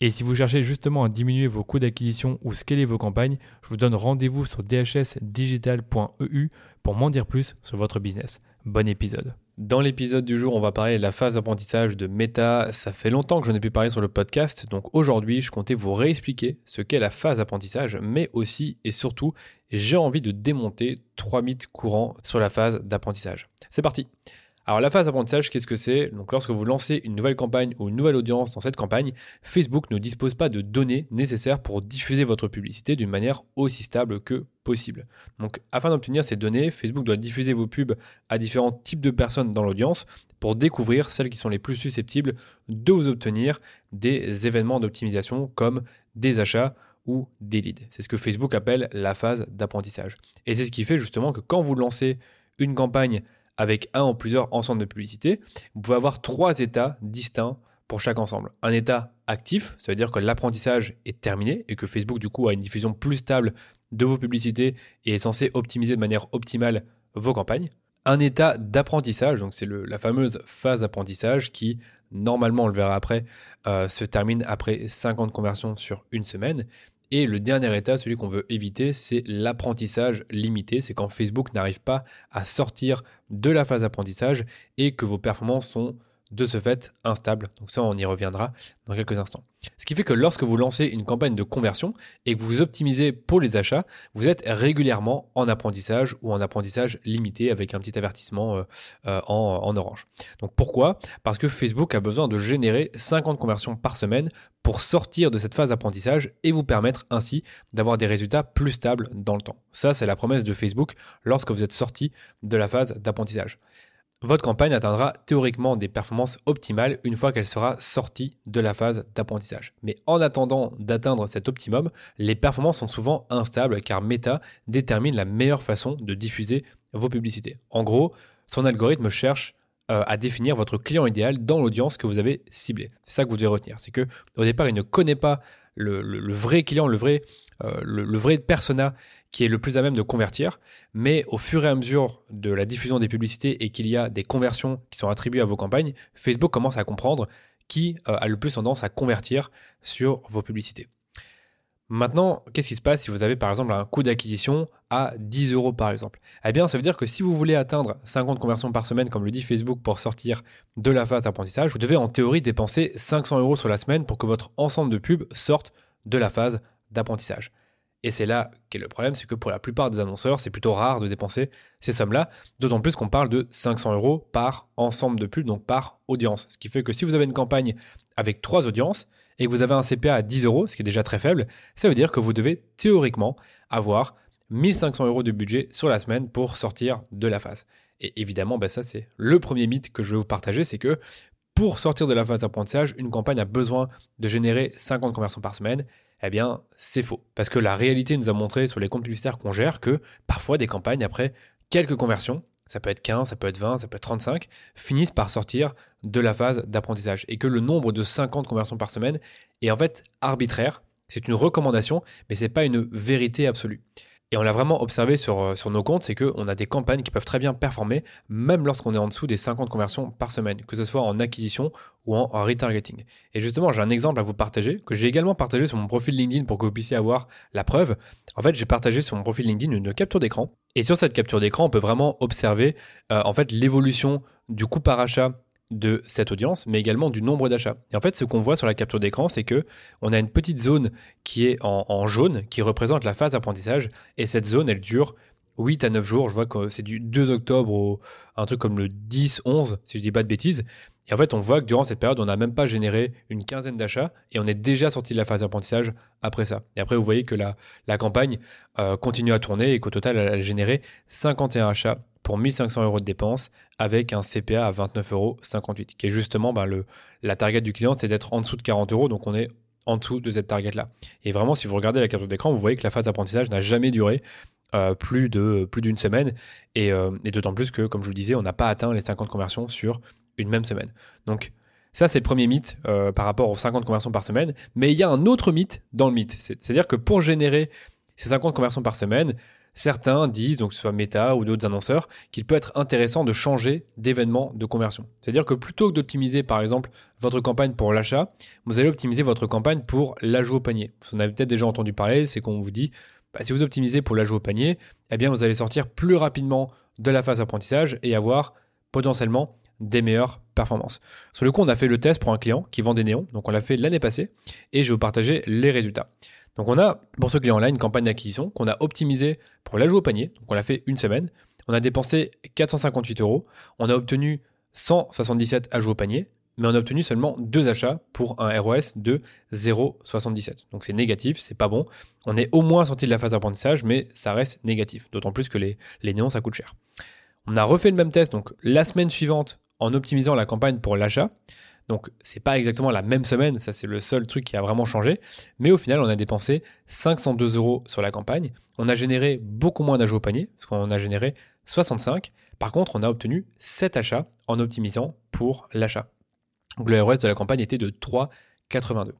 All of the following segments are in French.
Et si vous cherchez justement à diminuer vos coûts d'acquisition ou scaler vos campagnes, je vous donne rendez-vous sur dhsdigital.eu pour m'en dire plus sur votre business. Bon épisode. Dans l'épisode du jour, on va parler de la phase d'apprentissage de Meta. Ça fait longtemps que je n'ai pu parler sur le podcast, donc aujourd'hui, je comptais vous réexpliquer ce qu'est la phase d'apprentissage, mais aussi et surtout, j'ai envie de démonter trois mythes courants sur la phase d'apprentissage. C'est parti. Alors la phase d'apprentissage, qu'est-ce que c'est? Donc lorsque vous lancez une nouvelle campagne ou une nouvelle audience dans cette campagne, Facebook ne dispose pas de données nécessaires pour diffuser votre publicité d'une manière aussi stable que possible. Donc afin d'obtenir ces données, Facebook doit diffuser vos pubs à différents types de personnes dans l'audience pour découvrir celles qui sont les plus susceptibles de vous obtenir des événements d'optimisation comme des achats ou des leads. C'est ce que Facebook appelle la phase d'apprentissage. Et c'est ce qui fait justement que quand vous lancez une campagne avec un ou plusieurs ensembles de publicité, vous pouvez avoir trois états distincts pour chaque ensemble. Un état actif, ça veut dire que l'apprentissage est terminé et que Facebook du coup a une diffusion plus stable de vos publicités et est censé optimiser de manière optimale vos campagnes. Un état d'apprentissage, donc c'est la fameuse phase d'apprentissage qui, normalement on le verra après, euh, se termine après 50 conversions sur une semaine. Et le dernier état, celui qu'on veut éviter, c'est l'apprentissage limité. C'est quand Facebook n'arrive pas à sortir de la phase d'apprentissage et que vos performances sont de ce fait instables. Donc ça, on y reviendra dans quelques instants. Ce qui fait que lorsque vous lancez une campagne de conversion et que vous optimisez pour les achats, vous êtes régulièrement en apprentissage ou en apprentissage limité avec un petit avertissement euh, euh, en, orange. Donc pourquoi? Parce que Facebook a besoin de générer 50 conversions par semaine pour sortir de cette phase d'apprentissage et vous permettre ainsi d'avoir des résultats plus stables dans le temps. Ça, c'est la promesse de Facebook lorsque vous êtes sorti de la phase d'apprentissage votre campagne atteindra théoriquement des performances optimales une fois qu'elle sera sortie de la phase d'apprentissage. Mais en attendant d'atteindre cet optimum, les performances sont souvent instables car Meta détermine la meilleure façon de diffuser vos publicités. En gros, son algorithme cherche euh, à définir votre client idéal dans l'audience que vous avez ciblée. C'est ça que vous devez retenir. C'est que au départ, il ne connaît pas le, vrai client, le vrai, euh, le, vrai persona qui est le plus à même de convertir. Mais au fur et à mesure de la diffusion des publicités et qu'il y a des conversions qui sont attribuées à vos campagnes, Facebook commence à comprendre qui euh, a le plus tendance à convertir sur vos publicités. Maintenant, qu'est-ce qui se passe si vous avez par exemple un coût d'acquisition à 10 euros par exemple? Eh bien, ça veut dire que si vous voulez atteindre 50 conversions par semaine, comme le dit Facebook, pour sortir de la phase d'apprentissage, vous devez en théorie dépenser 500 euros sur la semaine pour que votre ensemble de pubs sorte de la phase d'apprentissage. Et c'est là qu'est le problème, c'est que pour la plupart des annonceurs, c'est plutôt rare de dépenser ces sommes-là, d'autant plus qu'on parle de 500 euros par ensemble de pubs, donc par audience. Ce qui fait que si vous avez une campagne avec trois audiences et que vous avez un CPA à 10 euros, ce qui est déjà très faible, ça veut dire que vous devez théoriquement avoir 1500 euros de budget sur la semaine pour sortir de la phase. Et évidemment, ben ça c'est le premier mythe que je vais vous partager, c'est que pour sortir de la phase d'apprentissage, une campagne a besoin de générer 50 conversions par semaine eh bien, c'est faux. Parce que la réalité nous a montré sur les comptes publicitaires qu'on gère que parfois des campagnes, après quelques conversions, ça peut être 15, ça peut être 20, ça peut être 35, finissent par sortir de la phase d'apprentissage. Et que le nombre de 50 conversions par semaine est en fait arbitraire. C'est une recommandation, mais ce n'est pas une vérité absolue. Et on l'a vraiment observé sur, euh, sur nos comptes, c'est qu'on a des campagnes qui peuvent très bien performer, même lorsqu'on est en dessous des 50 conversions par semaine, que ce soit en acquisition ou en, retargeting. Et justement, j'ai un exemple à vous partager, que j'ai également partagé sur mon profil LinkedIn pour que vous puissiez avoir la preuve. En fait, j'ai partagé sur mon profil LinkedIn une capture d'écran. Et sur cette capture d'écran, on peut vraiment observer euh, en fait l'évolution du coût par achat de cette audience, mais également du nombre d'achats. Et en fait, ce qu'on voit sur la capture d'écran, c'est que on a une petite zone qui est en, jaune, qui représente la phase d'apprentissage, et cette zone, elle dure 8 à 9 jours. Je vois que c'est du 2 octobre au un truc comme le 10, 11, si je dis pas de bêtises. Et en fait, on voit que durant cette période, on n'a même pas généré une quinzaine d'achats et on est déjà sorti de la phase d'apprentissage après ça. Et après, vous voyez que la, campagne euh, continue à tourner et qu'au total, elle a généré 51 achats pour 1500 euros de dépenses avec un CPA à 29,58 euros, qui est justement ben, le, la target du client, c'est d'être en dessous de 40 euros. Donc on est en dessous de cette target-là. Et vraiment, si vous regardez la capture d'écran, vous voyez que la phase d'apprentissage n'a jamais duré euh, plus plus d'une semaine. Et, euh, et d'autant plus que, comme je vous le disais, on n'a pas atteint les 50 conversions sur une même semaine. Donc ça, c'est le premier mythe euh, par rapport aux 50 conversions par semaine. Mais il y a un autre mythe dans le mythe. C'est-à-dire que pour générer ces 50 conversions par semaine, certains disent, donc que ce soit Meta ou d'autres annonceurs, qu'il peut être intéressant de changer d'événement de conversion. C'est-à-dire que plutôt que d'optimiser par exemple votre campagne pour l'achat, vous allez optimiser votre campagne pour l'ajout au panier. Vous en avez peut-être déjà entendu parler, c'est qu'on vous dit, bah, si vous optimisez pour l'ajout au panier, eh bien vous allez sortir plus rapidement de la phase apprentissage et avoir potentiellement des meilleures performances. Sur le coup, on a fait le test pour un client qui vend des néons, donc on l'a fait l'année passée, et je vais vous partager les résultats. Donc on a pour ce client-là une campagne d'acquisition qu'on a optimisée pour l'ajout au panier, donc on l'a fait une semaine, on a dépensé 458 euros, on a obtenu 177 ajouts au panier, mais on a obtenu seulement deux achats pour un ROS de 0,77. Donc c'est négatif, c'est pas bon. On est au moins sorti de la phase d'apprentissage, mais ça reste négatif. D'autant plus que les, les néons, ça coûte cher. On a refait le même test, donc la semaine suivante, en optimisant la campagne pour l'achat. Donc c'est pas exactement la même semaine, ça c'est le seul truc qui a vraiment changé. Mais au final, on a dépensé 502 euros sur la campagne. On a généré beaucoup moins d'ajouts au panier, parce qu'on a généré 65. Par contre, on a obtenu 7 achats en optimisant pour l'achat. Donc le ROS de la campagne était de 3,82.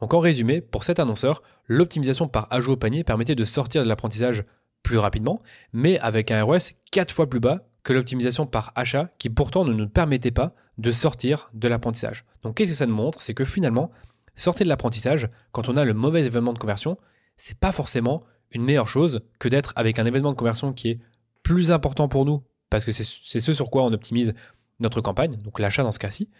Donc en résumé, pour cet annonceur, l'optimisation par ajout au panier permettait de sortir de l'apprentissage plus rapidement, mais avec un ROS 4 fois plus bas que l'optimisation par achat qui pourtant ne nous permettait pas de sortir de l'apprentissage. Donc qu'est-ce que ça nous montre? C'est que finalement, sortir de l'apprentissage, quand on a le mauvais événement de conversion, c'est pas forcément une meilleure chose que d'être avec un événement de conversion qui est plus important pour nous, parce que c'est ce sur quoi on optimise notre campagne, donc l'achat dans ce cas-ci,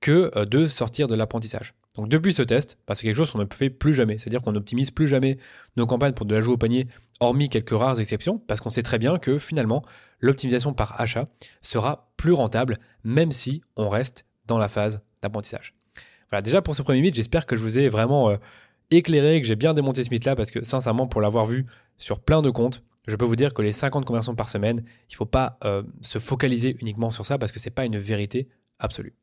que euh, de sortir de l'apprentissage. Donc depuis ce test, bah, c'est quelque chose qu'on ne fait plus jamais. C'est-à-dire qu'on n'optimise plus jamais nos campagnes pour de la joue au panier, hormis quelques rares exceptions, parce qu'on sait très bien que finalement, l'optimisation par achat sera plus rentable, même si on reste dans la phase d'apprentissage. Voilà, déjà pour ce premier mythe, j'espère que je vous ai vraiment euh, éclairé, que j'ai bien démonté ce mythe-là, parce que sincèrement, pour l'avoir vu sur plein de comptes, je peux vous dire que les 50 conversions par semaine, il ne faut pas euh, se focaliser uniquement sur ça, parce que ce n'est pas une vérité absolue.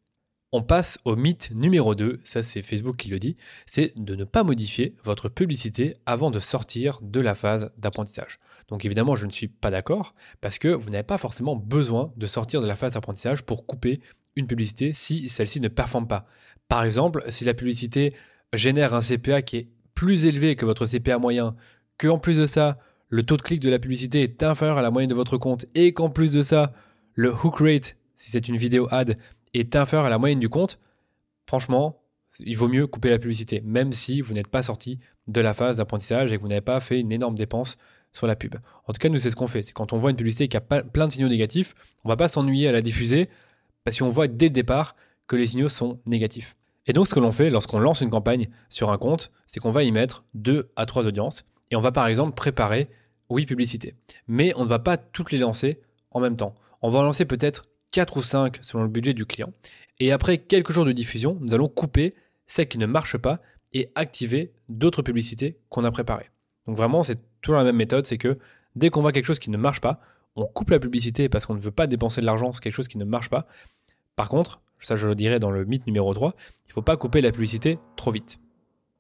On passe au mythe numéro 2, ça c'est Facebook qui le dit, c'est de ne pas modifier votre publicité avant de sortir de la phase d'apprentissage. Donc évidemment, je ne suis pas d'accord parce que vous n'avez pas forcément besoin de sortir de la phase d'apprentissage pour couper une publicité si celle-ci ne performe pas. Par exemple, si la publicité génère un CPA qui est plus élevé que votre CPA moyen, que en plus de ça, le taux de clic de la publicité est inférieur à la moyenne de votre compte et qu'en plus de ça, le hook rate, si c'est une vidéo ad, est inférieur à la moyenne du compte, franchement, il vaut mieux couper la publicité, même si vous n'êtes pas sorti de la phase d'apprentissage et que vous n'avez pas fait une énorme dépense sur la pub. En tout cas, nous, c'est ce qu'on fait. C'est quand on voit une publicité qui a plein de signaux négatifs, on va pas s'ennuyer à la diffuser parce qu'on voit dès le départ que les signaux sont négatifs. Et donc, ce que l'on fait lorsqu'on lance une campagne sur un compte, c'est qu'on va y mettre deux à trois audiences et on va par exemple préparer oui publicité. Mais on ne va pas toutes les lancer en même temps. On va en lancer peut-être 4 ou 5 selon le budget du client. Et après quelques jours de diffusion, nous allons couper celles qui ne marchent pas et activer d'autres publicités qu'on a préparées. Donc vraiment, c'est toujours la même méthode, c'est que dès qu'on voit quelque chose qui ne marche pas, on coupe la publicité parce qu'on ne veut pas dépenser de l'argent sur quelque chose qui ne marche pas. Par contre, ça je le dirais dans le mythe numéro 3, il ne faut pas couper la publicité trop vite.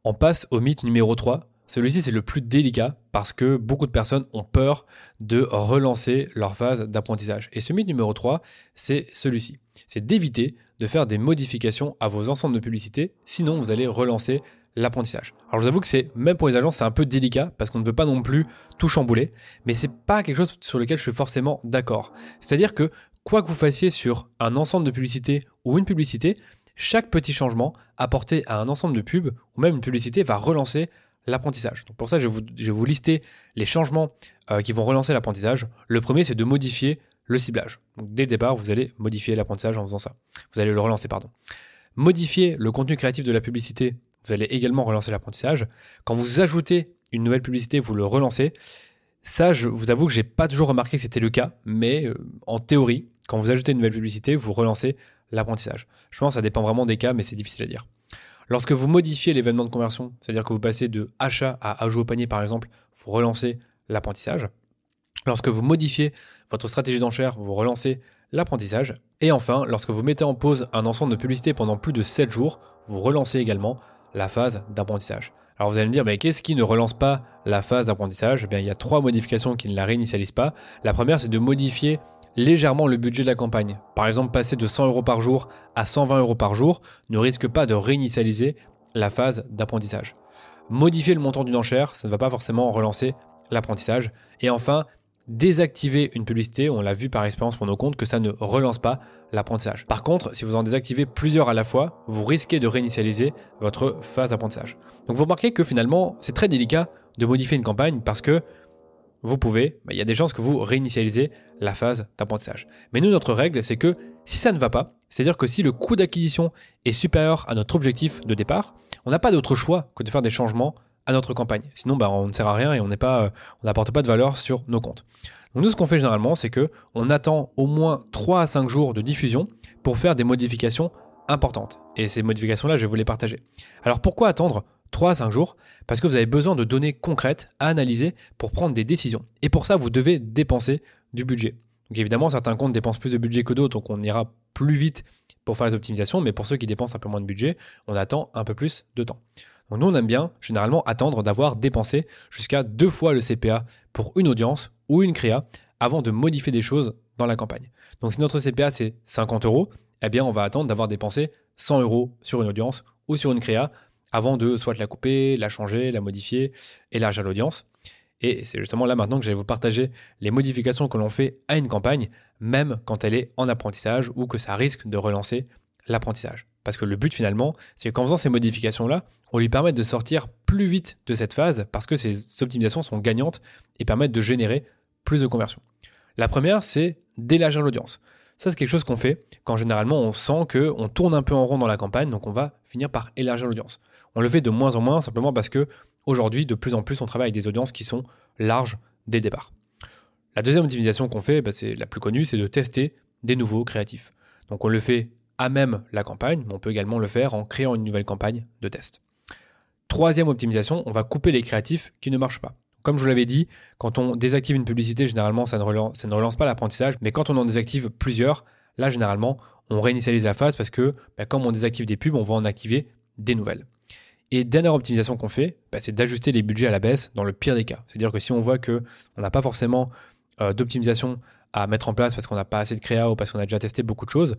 On passe au mythe numéro 3, celui-ci, c'est le plus délicat parce que beaucoup de personnes ont peur de relancer leur phase d'apprentissage. Et ce mythe numéro 3, c'est celui-ci. C'est d'éviter de faire des modifications à vos ensembles de publicité, sinon vous allez relancer l'apprentissage. Alors je vous avoue que c'est, même pour les agences, c'est un peu délicat parce qu'on ne veut pas non plus tout chambouler, mais c'est pas quelque chose sur lequel je suis forcément d'accord. C'est-à-dire que quoi que vous fassiez sur un ensemble de publicité ou une publicité, chaque petit changement apporté à un ensemble de pubs ou même une publicité va relancer l'apprentissage. Pour ça, je vais, vous, lister les changements euh, qui vont relancer l'apprentissage. Le premier, c'est de modifier le ciblage. Donc dès le départ, vous allez modifier l'apprentissage en faisant ça. Vous allez le relancer, pardon. Modifier le contenu créatif de la publicité, vous allez également relancer l'apprentissage. Quand vous ajoutez une nouvelle publicité, vous le relancez. Ça, je vous avoue que j'ai pas toujours remarqué que c'était le cas, mais euh, en théorie, quand vous ajoutez une nouvelle publicité, vous relancez l'apprentissage. Je pense que ça dépend vraiment des cas, mais c'est difficile à dire. Lorsque vous modifiez l'événement de conversion, c'est-à-dire que vous passez de achat à ajout au panier par exemple, vous relancez l'apprentissage. Lorsque vous modifiez votre stratégie d'enchère, vous relancez l'apprentissage. Et enfin, lorsque vous mettez en pause un ensemble de publicités pendant plus de 7 jours, vous relancez également la phase d'apprentissage. Alors vous allez me dire, mais qu'est-ce qui ne relance pas la phase d'apprentissage? Eh bien, Il y a trois modifications qui ne la réinitialisent pas. La première, c'est de modifier légèrement le budget de la campagne. Par exemple, passer de 100 euros par jour à 120 euros par jour ne risque pas de réinitialiser la phase d'apprentissage. Modifier le montant d'une enchère, ça ne va pas forcément relancer l'apprentissage. Et enfin, désactiver une publicité, on l'a vu par expérience pour nos comptes que ça ne relance pas l'apprentissage. Par contre, si vous en désactivez plusieurs à la fois, vous risquez de réinitialiser votre phase d'apprentissage. Donc vous remarquez que finalement, c'est très délicat de modifier une campagne parce que vous pouvez, bah, il y a des chances que vous réinitialisez la phase d'apprentissage. Mais nous, notre règle, c'est que si ça ne va pas, c'est-à-dire que si le coût d'acquisition est supérieur à notre objectif de départ, on n'a pas d'autre choix que de faire des changements à notre campagne. Sinon, bah, on ne sert à rien et on euh, n'apporte pas de valeur sur nos comptes. Donc nous, ce qu'on fait généralement, c'est que on attend au moins 3 à 5 jours de diffusion pour faire des modifications importantes. Et ces modifications-là, je vais vous les partager. Alors pourquoi attendre 3 à 5 jours Parce que vous avez besoin de données concrètes à analyser pour prendre des décisions. Et pour ça, vous devez dépenser du budget. Donc évidemment, certains comptes dépensent plus de budget que d'autres, donc on ira plus vite pour faire les optimisations, mais pour ceux qui dépensent un peu moins de budget, on attend un peu plus de temps. Donc nous, on aime bien généralement attendre d'avoir dépensé jusqu'à deux fois le CPA pour une audience ou une créa avant de modifier des choses dans la campagne. Donc si notre CPA c'est 50 euros, eh bien on va attendre d'avoir dépensé 100 euros sur une audience ou sur une créa avant de soit la couper, la changer, la modifier, élargir l'audience. Et c'est justement là maintenant que je vais vous partager les modifications que l'on fait à une campagne, même quand elle est en apprentissage ou que ça risque de relancer l'apprentissage. Parce que le but finalement, c'est qu'en faisant ces modifications-là, on lui permet de sortir plus vite de cette phase parce que ces optimisations sont gagnantes et permettent de générer plus de conversions. La première, c'est d'élargir l'audience. Ça, c'est quelque chose qu'on fait quand généralement on sent qu'on tourne un peu en rond dans la campagne, donc on va finir par élargir l'audience. On le fait de moins en moins simplement parce que aujourd'hui, de plus en plus, on travaille avec des audiences qui sont larges dès le départ. La deuxième optimisation qu'on fait, bah, c'est la plus connue, c'est de tester des nouveaux créatifs. Donc on le fait à même la campagne, mais on peut également le faire en créant une nouvelle campagne de test. Troisième optimisation, on va couper les créatifs qui ne marchent pas. Comme je vous l'avais dit, quand on désactive une publicité, généralement, ça ne relance, pas l'apprentissage. Mais quand on en désactive plusieurs, là, généralement, on réinitialise la phase parce que bah, comme on désactive des pubs, on va en activer des nouvelles. Et dernière optimisation qu'on fait, bah, c'est d'ajuster les budgets à la baisse dans le pire des cas. C'est-à-dire que si on voit qu'on n'a pas forcément euh, d'optimisation à mettre en place parce qu'on n'a pas assez de créa ou parce qu'on a déjà testé beaucoup de choses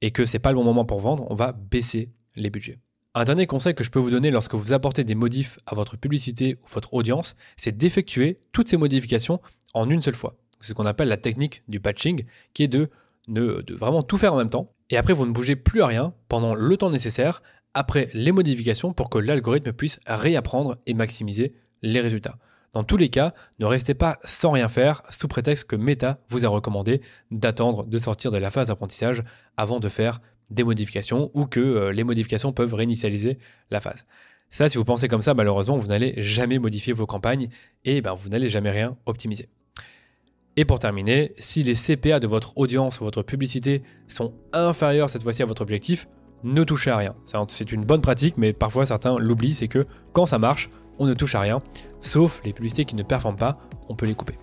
et que c'est pas le bon moment pour vendre, on va baisser les budgets. Un dernier conseil que je peux vous donner lorsque vous apportez des modifs à votre publicité ou votre audience, c'est d'effectuer toutes ces modifications en une seule fois. C'est ce qu'on appelle la technique du patching, qui est de, de vraiment tout faire en même temps. Et après, vous ne bougez plus à rien pendant le temps nécessaire après les modifications pour que l'algorithme puisse réapprendre et maximiser les résultats. Dans tous les cas, ne restez pas sans rien faire sous prétexte que Meta vous a recommandé d'attendre de sortir de la phase d'apprentissage avant de faire des modifications ou que euh, les modifications peuvent réinitialiser la phase. Ça, si vous pensez comme ça, malheureusement, vous n'allez jamais modifier vos campagnes et ben, vous n'allez jamais rien optimiser. Et pour terminer, si les CPA de votre audience ou votre publicité sont inférieurs cette fois-ci à votre objectif, ne touchez à rien. C'est une bonne pratique, mais parfois certains l'oublient, c'est que quand ça marche, on ne touche à rien, sauf les publicités qui ne performent pas, on peut les couper.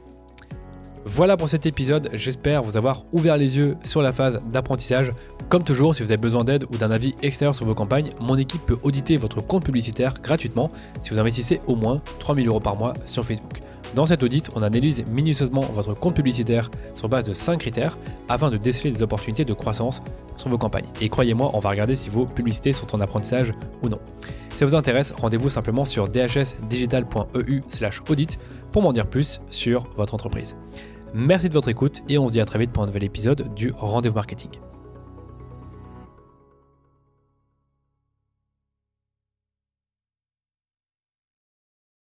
Voilà pour cet épisode, j'espère vous avoir ouvert les yeux sur la phase d'apprentissage. Comme toujours, si vous avez besoin d'aide ou d'un avis extérieur sur vos campagnes, mon équipe peut auditer votre compte publicitaire gratuitement si vous investissez au moins 3000 euros par mois sur Facebook. Dans cet audit, on analyse minutieusement votre compte publicitaire sur base de 5 critères afin de déceler des opportunités de croissance sur vos campagnes. Et croyez-moi, on va regarder si vos publicités sont en apprentissage ou non. Si ça vous intéresse, rendez-vous simplement sur dhsdigital.eu/audit pour m'en dire plus sur votre entreprise. Merci de votre écoute et on se dit à très vite pour un nouvel épisode du Rendez-vous Marketing.